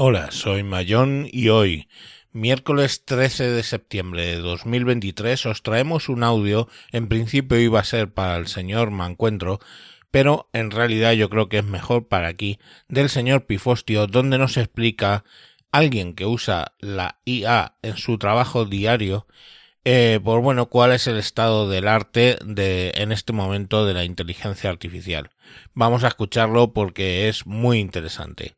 Hola, soy Mayón y hoy, miércoles 13 de septiembre de 2023, os traemos un audio, en principio iba a ser para el señor Mancuentro, pero en realidad yo creo que es mejor para aquí, del señor Pifostio, donde nos explica alguien que usa la IA en su trabajo diario, eh, por bueno, cuál es el estado del arte de, en este momento de la inteligencia artificial. Vamos a escucharlo porque es muy interesante.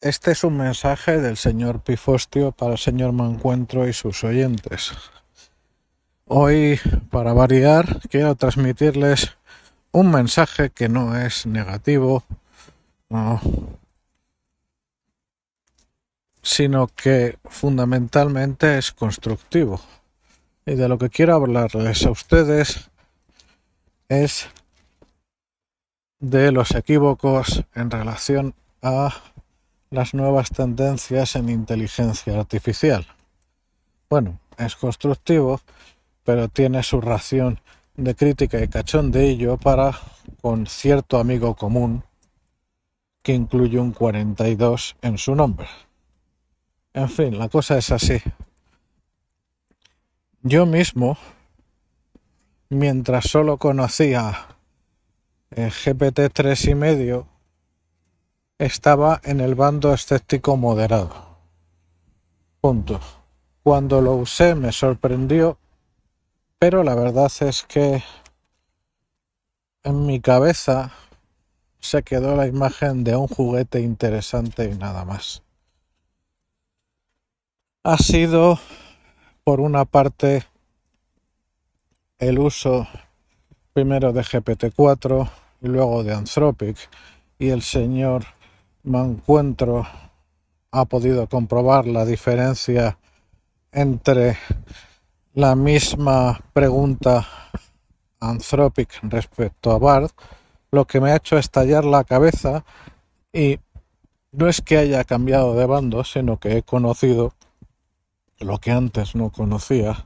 Este es un mensaje del señor Pifostio para el señor Mancuentro y sus oyentes. Hoy, para variar, quiero transmitirles un mensaje que no es negativo, sino que fundamentalmente es constructivo. Y de lo que quiero hablarles a ustedes es de los equívocos en relación a las nuevas tendencias en inteligencia artificial. Bueno, es constructivo, pero tiene su ración de crítica y cachondeillo para con cierto amigo común que incluye un 42 en su nombre. En fin, la cosa es así. Yo mismo, mientras solo conocía el GPT 3 y medio, estaba en el bando escéptico moderado. Punto. Cuando lo usé me sorprendió, pero la verdad es que en mi cabeza se quedó la imagen de un juguete interesante y nada más. Ha sido, por una parte, el uso primero de GPT-4 y luego de Anthropic y el señor me encuentro ha podido comprobar la diferencia entre la misma pregunta Anthropic respecto a Bard, lo que me ha hecho estallar la cabeza y no es que haya cambiado de bando, sino que he conocido lo que antes no conocía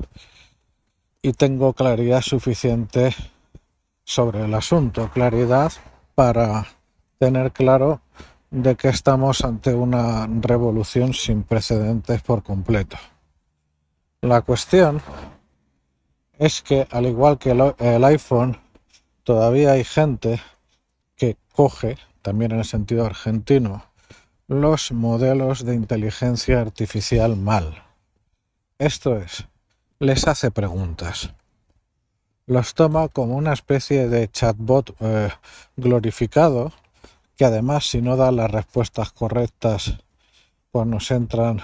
y tengo claridad suficiente sobre el asunto, claridad para tener claro de que estamos ante una revolución sin precedentes por completo. La cuestión es que, al igual que el iPhone, todavía hay gente que coge, también en el sentido argentino, los modelos de inteligencia artificial mal. Esto es, les hace preguntas. Los toma como una especie de chatbot eh, glorificado que además si no da las respuestas correctas, pues nos entran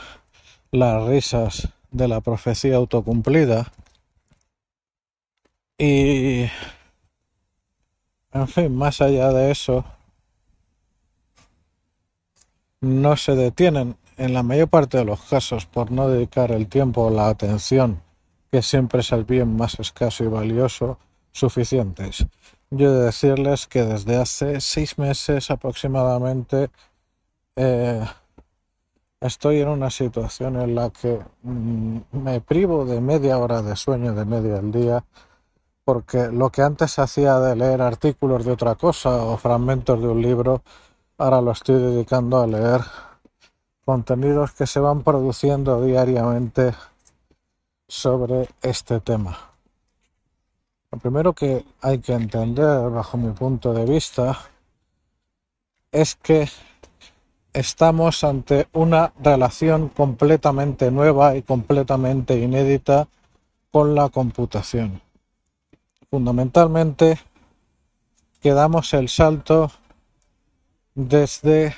las risas de la profecía autocumplida. Y, en fin, más allá de eso, no se detienen en la mayor parte de los casos por no dedicar el tiempo o la atención, que siempre es el bien más escaso y valioso, suficientes yo de decirles que desde hace seis meses aproximadamente eh, estoy en una situación en la que mm, me privo de media hora de sueño de medio al día porque lo que antes hacía de leer artículos de otra cosa o fragmentos de un libro, ahora lo estoy dedicando a leer contenidos que se van produciendo diariamente sobre este tema. Lo primero que hay que entender, bajo mi punto de vista, es que estamos ante una relación completamente nueva y completamente inédita con la computación. Fundamentalmente, quedamos el salto desde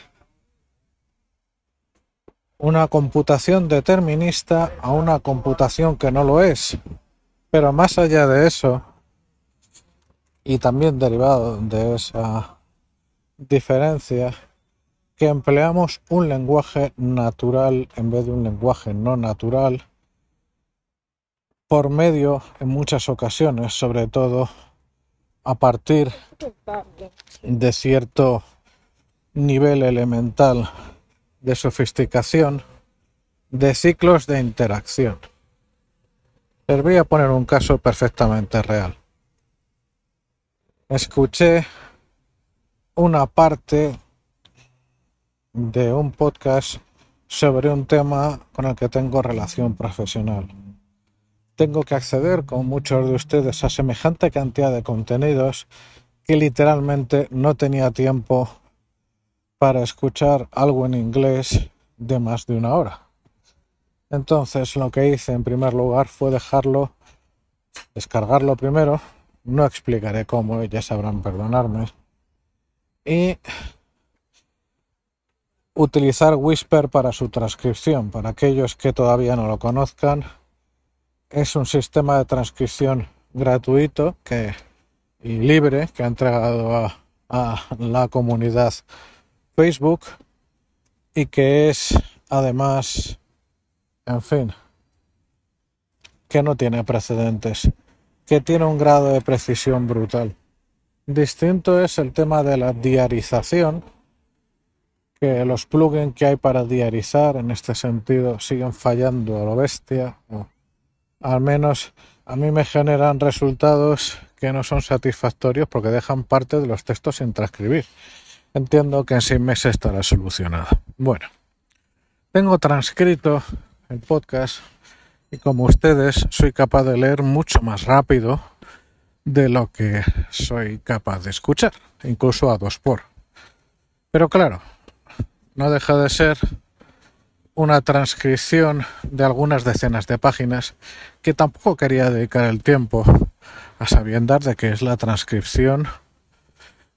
una computación determinista a una computación que no lo es. Pero más allá de eso, y también derivado de esa diferencia que empleamos un lenguaje natural en vez de un lenguaje no natural por medio en muchas ocasiones, sobre todo a partir de cierto nivel elemental de sofisticación de ciclos de interacción. Les voy a poner un caso perfectamente real escuché una parte de un podcast sobre un tema con el que tengo relación profesional. Tengo que acceder con muchos de ustedes a semejante cantidad de contenidos que literalmente no tenía tiempo para escuchar algo en inglés de más de una hora. Entonces lo que hice en primer lugar fue dejarlo, descargarlo primero, no explicaré cómo, ya sabrán perdonarme, y utilizar Whisper para su transcripción. Para aquellos que todavía no lo conozcan, es un sistema de transcripción gratuito que, y libre que ha entregado a, a la comunidad Facebook y que es además, en fin, que no tiene precedentes, que tiene un grado de precisión brutal. Distinto es el tema de la diarización, que los plugins que hay para diarizar en este sentido siguen fallando a lo bestia, al menos a mí me generan resultados que no son satisfactorios porque dejan parte de los textos sin transcribir. Entiendo que en seis meses estará solucionado. Bueno, tengo transcrito el podcast y como ustedes soy capaz de leer mucho más rápido de lo que soy capaz de escuchar, incluso a dos por. Pero claro, no deja de ser una transcripción de algunas decenas de páginas que tampoco quería dedicar el tiempo a sabiendas de que es la transcripción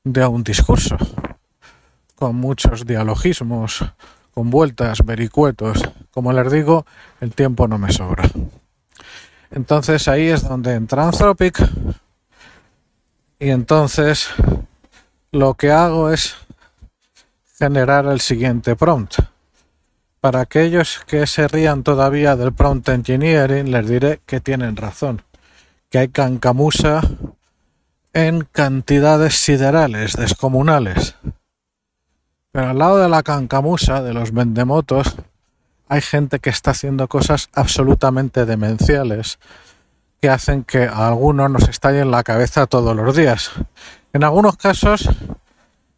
de un discurso con muchos dialogismos, con vueltas, vericuetos. Como les digo, el tiempo no me sobra. Entonces ahí es donde entra Anthropic y entonces lo que hago es generar el siguiente prompt. Para aquellos que se rían todavía del prompt engineering, les diré que tienen razón, que hay cancamusa en cantidades siderales, descomunales. Pero al lado de la cancamusa, de los vendemotos, hay gente que está haciendo cosas absolutamente demenciales que hacen que a algunos nos estalle en la cabeza todos los días. En algunos casos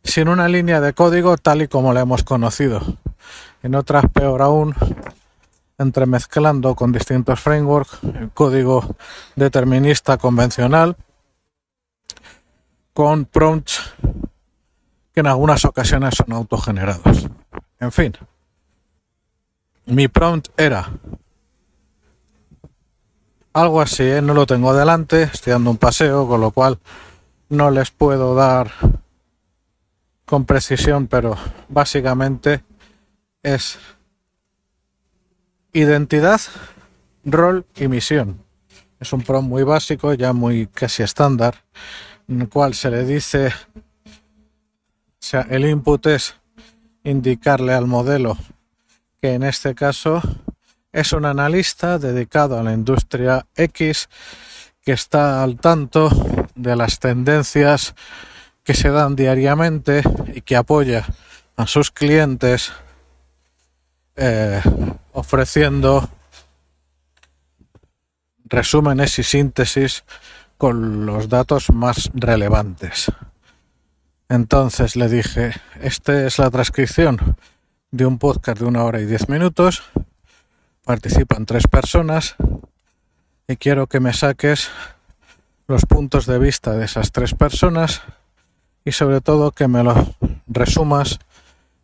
sin una línea de código tal y como la hemos conocido. En otras, peor aún, entremezclando con distintos frameworks el código determinista convencional con prompts que en algunas ocasiones son autogenerados. En fin, mi prompt era algo así, ¿eh? no lo tengo delante, estoy dando un paseo, con lo cual no les puedo dar con precisión, pero básicamente es identidad, rol y misión. Es un prompt muy básico, ya muy casi estándar, en el cual se le dice, o sea, el input es indicarle al modelo que en este caso es un analista dedicado a la industria X que está al tanto de las tendencias que se dan diariamente y que apoya a sus clientes eh, ofreciendo resúmenes y síntesis con los datos más relevantes. Entonces le dije, esta es la transcripción de un podcast de una hora y diez minutos, participan tres personas y quiero que me saques los puntos de vista de esas tres personas y sobre todo que me lo resumas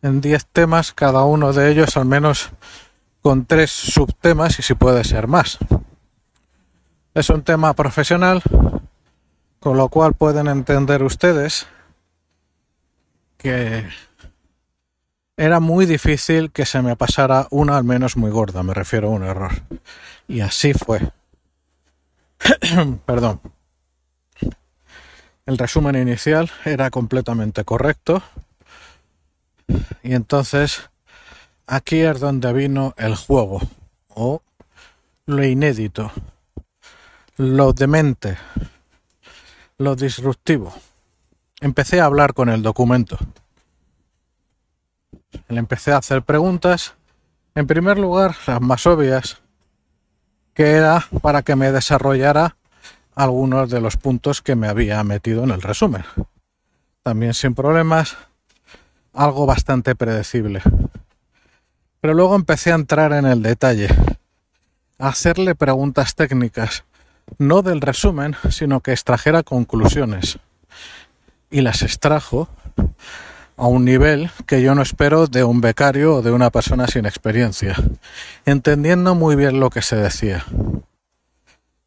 en 10 temas, cada uno de ellos al menos con tres subtemas y si puede ser más. Es un tema profesional, con lo cual pueden entender ustedes que era muy difícil que se me pasara una al menos muy gorda, me refiero a un error. Y así fue. Perdón. El resumen inicial era completamente correcto. Y entonces aquí es donde vino el juego o lo inédito, lo demente, lo disruptivo. Empecé a hablar con el documento. Le empecé a hacer preguntas. En primer lugar, las más obvias, que era para que me desarrollara algunos de los puntos que me había metido en el resumen. También sin problemas algo bastante predecible. Pero luego empecé a entrar en el detalle, a hacerle preguntas técnicas, no del resumen, sino que extrajera conclusiones. Y las extrajo a un nivel que yo no espero de un becario o de una persona sin experiencia, entendiendo muy bien lo que se decía.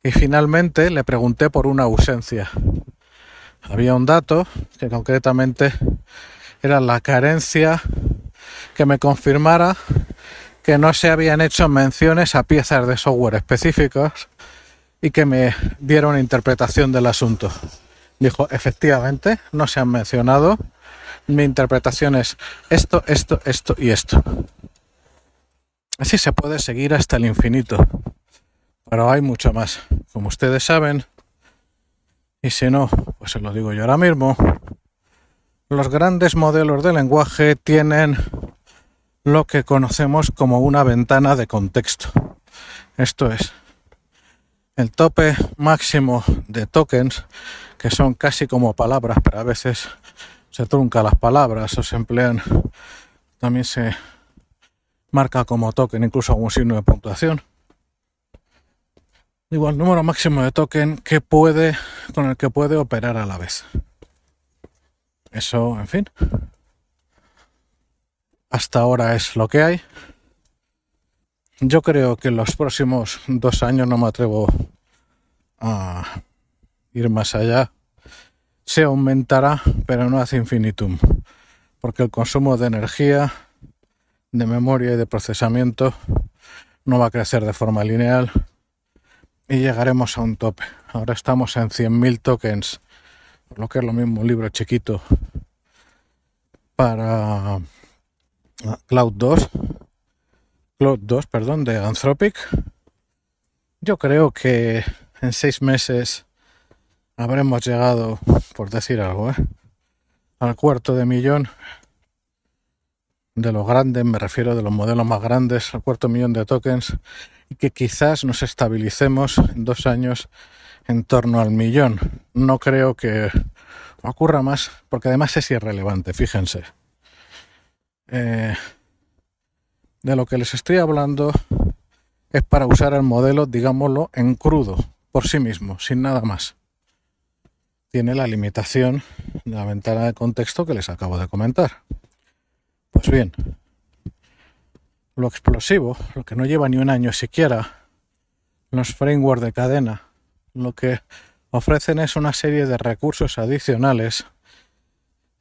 Y finalmente le pregunté por una ausencia. Había un dato que concretamente era la carencia que me confirmara que no se habían hecho menciones a piezas de software específicas y que me diera una interpretación del asunto. Dijo, efectivamente, no se han mencionado. Mi interpretación es esto, esto, esto y esto. Así se puede seguir hasta el infinito. Pero hay mucho más. Como ustedes saben, y si no, pues se lo digo yo ahora mismo, los grandes modelos de lenguaje tienen lo que conocemos como una ventana de contexto. Esto es, el tope máximo de tokens, que son casi como palabras, pero a veces se trunca las palabras o se emplean, también se marca como token, incluso algún signo de puntuación. Igual número máximo de token que puede, con el que puede operar a la vez. Eso, en fin. Hasta ahora es lo que hay. Yo creo que en los próximos dos años no me atrevo a ir más allá. Se aumentará, pero no hace infinitum, porque el consumo de energía, de memoria y de procesamiento no va a crecer de forma lineal y llegaremos a un tope. Ahora estamos en 100.000 tokens lo que es lo mismo, un libro chiquito para ah, Cloud 2, Cloud 2, perdón, de Anthropic. Yo creo que en seis meses habremos llegado, por decir algo, ¿eh? al cuarto de millón de los grandes, me refiero de los modelos más grandes, al cuarto millón de tokens, y que quizás nos estabilicemos en dos años en torno al millón. No creo que ocurra más, porque además es irrelevante, fíjense. Eh, de lo que les estoy hablando es para usar el modelo, digámoslo, en crudo, por sí mismo, sin nada más. Tiene la limitación de la ventana de contexto que les acabo de comentar. Pues bien, lo explosivo, lo que no lleva ni un año siquiera, los frameworks de cadena, lo que ofrecen es una serie de recursos adicionales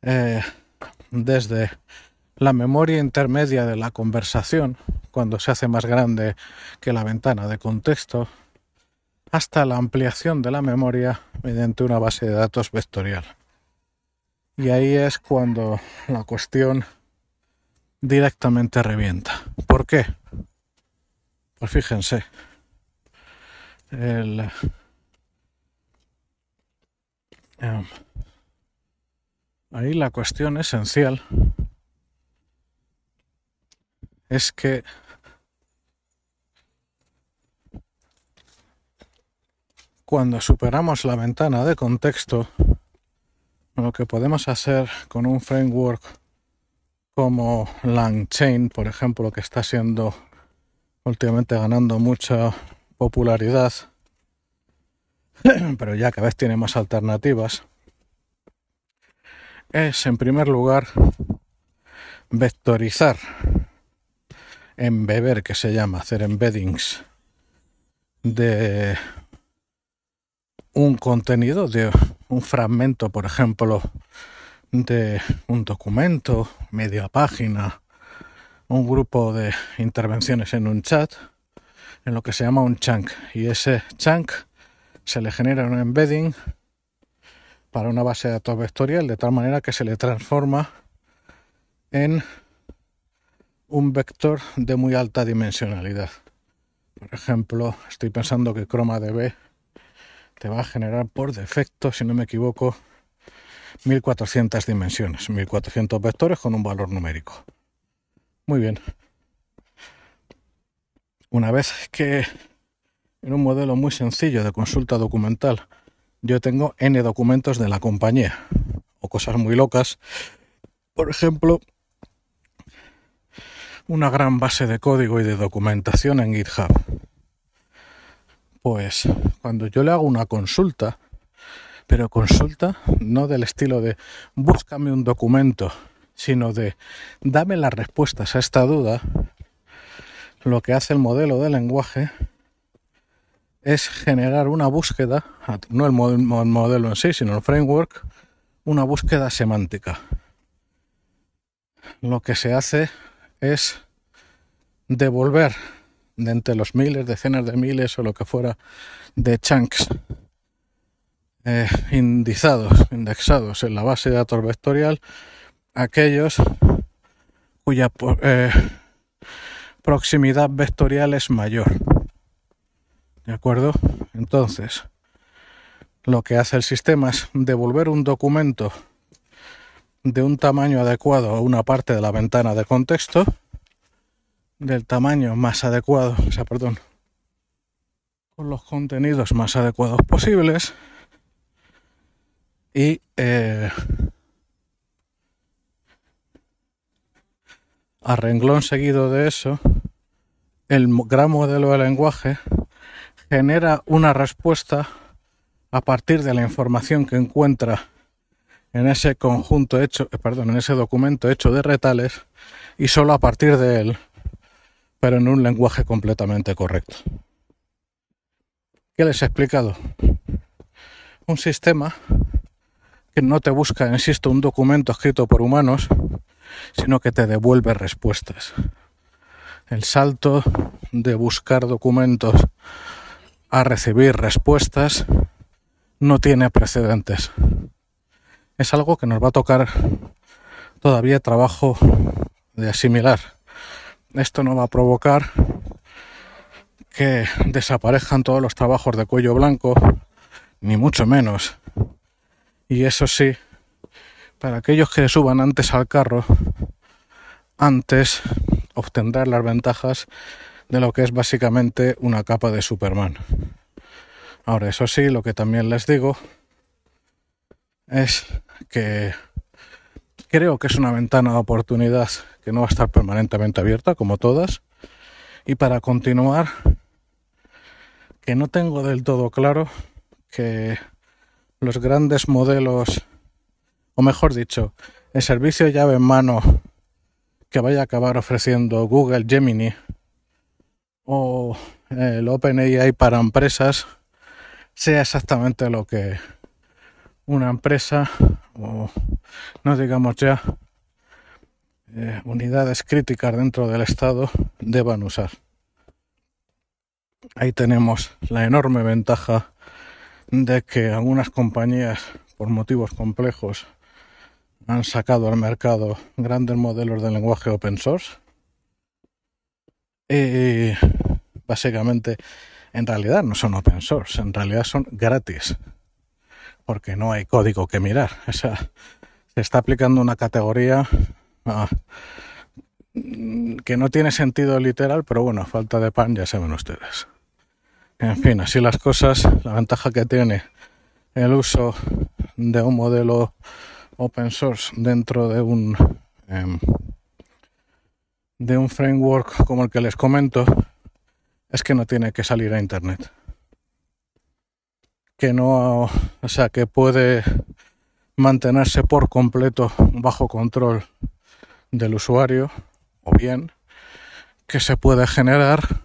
eh, desde la memoria intermedia de la conversación, cuando se hace más grande que la ventana de contexto, hasta la ampliación de la memoria mediante una base de datos vectorial. Y ahí es cuando la cuestión directamente revienta. ¿Por qué? Pues fíjense, el, Em, ahí la cuestión esencial es que cuando superamos la ventana de contexto, lo que podemos hacer con un framework como LangChain, por ejemplo, que está siendo últimamente ganando mucha popularidad, pero ya cada vez tiene más alternativas, es en primer lugar vectorizar, embeber, que se llama, hacer embeddings de un contenido, de un fragmento, por ejemplo, de un documento, media página, un grupo de intervenciones en un chat, en lo que se llama un chunk. Y ese chunk se le genera un embedding para una base de datos vectorial de tal manera que se le transforma en un vector de muy alta dimensionalidad. Por ejemplo, estoy pensando que ChromaDB te va a generar por defecto, si no me equivoco, 1400 dimensiones, 1400 vectores con un valor numérico. Muy bien. Una vez que en un modelo muy sencillo de consulta documental, yo tengo N documentos de la compañía o cosas muy locas. Por ejemplo, una gran base de código y de documentación en GitHub. Pues cuando yo le hago una consulta, pero consulta no del estilo de búscame un documento, sino de dame las respuestas a esta duda, lo que hace el modelo de lenguaje es generar una búsqueda, no el modelo en sí, sino el framework, una búsqueda semántica. Lo que se hace es devolver de entre los miles, decenas de miles o lo que fuera de chunks eh, indexados en la base de datos vectorial, aquellos cuya eh, proximidad vectorial es mayor. ¿De acuerdo? Entonces, lo que hace el sistema es devolver un documento de un tamaño adecuado a una parte de la ventana de contexto, del tamaño más adecuado, o sea, perdón, con los contenidos más adecuados posibles y eh, a renglón seguido de eso, el gran modelo de lenguaje genera una respuesta a partir de la información que encuentra en ese conjunto hecho, perdón, en ese documento hecho de retales y solo a partir de él, pero en un lenguaje completamente correcto. ¿Qué les he explicado? Un sistema que no te busca, insisto, un documento escrito por humanos, sino que te devuelve respuestas. El salto de buscar documentos a recibir respuestas no tiene precedentes. Es algo que nos va a tocar todavía trabajo de asimilar. Esto no va a provocar que desaparezcan todos los trabajos de cuello blanco, ni mucho menos. Y eso sí, para aquellos que suban antes al carro, antes obtendrán las ventajas de lo que es básicamente una capa de Superman. Ahora, eso sí, lo que también les digo es que creo que es una ventana de oportunidad que no va a estar permanentemente abierta, como todas. Y para continuar, que no tengo del todo claro que los grandes modelos, o mejor dicho, el servicio llave en mano que vaya a acabar ofreciendo Google Gemini o el OpenAI para empresas, sea exactamente lo que una empresa o no digamos ya eh, unidades críticas dentro del Estado deban usar. Ahí tenemos la enorme ventaja de que algunas compañías, por motivos complejos, han sacado al mercado grandes modelos de lenguaje open source. Y básicamente en realidad no son open source, en realidad son gratis, porque no hay código que mirar. Se está aplicando una categoría ah, que no tiene sentido literal, pero bueno, falta de pan ya saben ustedes. En fin, así las cosas, la ventaja que tiene el uso de un modelo open source dentro de un em, de un framework como el que les comento es que no tiene que salir a internet. Que no, o sea, que puede mantenerse por completo bajo control del usuario o bien que se puede generar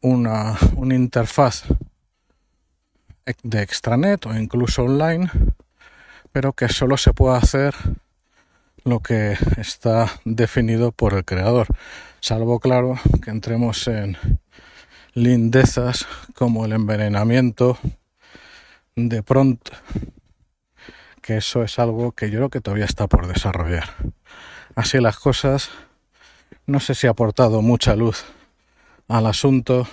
una, una interfaz de extranet o incluso online, pero que solo se puede hacer lo que está definido por el creador. Salvo claro que entremos en lindezas como el envenenamiento de pronto, que eso es algo que yo creo que todavía está por desarrollar. Así las cosas, no sé si ha aportado mucha luz al asunto,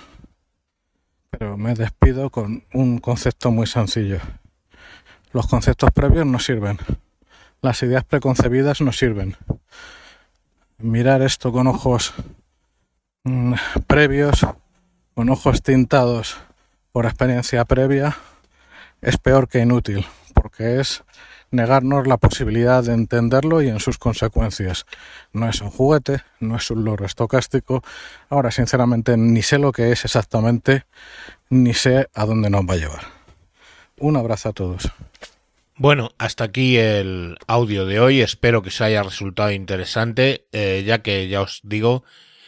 pero me despido con un concepto muy sencillo. Los conceptos previos no sirven, las ideas preconcebidas no sirven mirar esto con ojos mm, previos, con ojos tintados por experiencia previa, es peor que inútil, porque es negarnos la posibilidad de entenderlo y en sus consecuencias. No es un juguete, no es un loro estocástico. Ahora, sinceramente, ni sé lo que es exactamente, ni sé a dónde nos va a llevar. Un abrazo a todos. Bueno, hasta aquí el audio de hoy. Espero que os haya resultado interesante, eh, ya que ya os digo,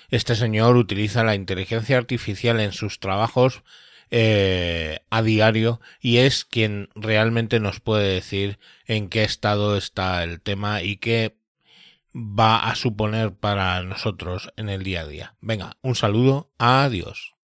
este señor utiliza la inteligencia artificial en sus trabajos eh, a diario y es quien realmente nos puede decir en qué estado está el tema y qué va a suponer para nosotros en el día a día. Venga, un saludo, adiós.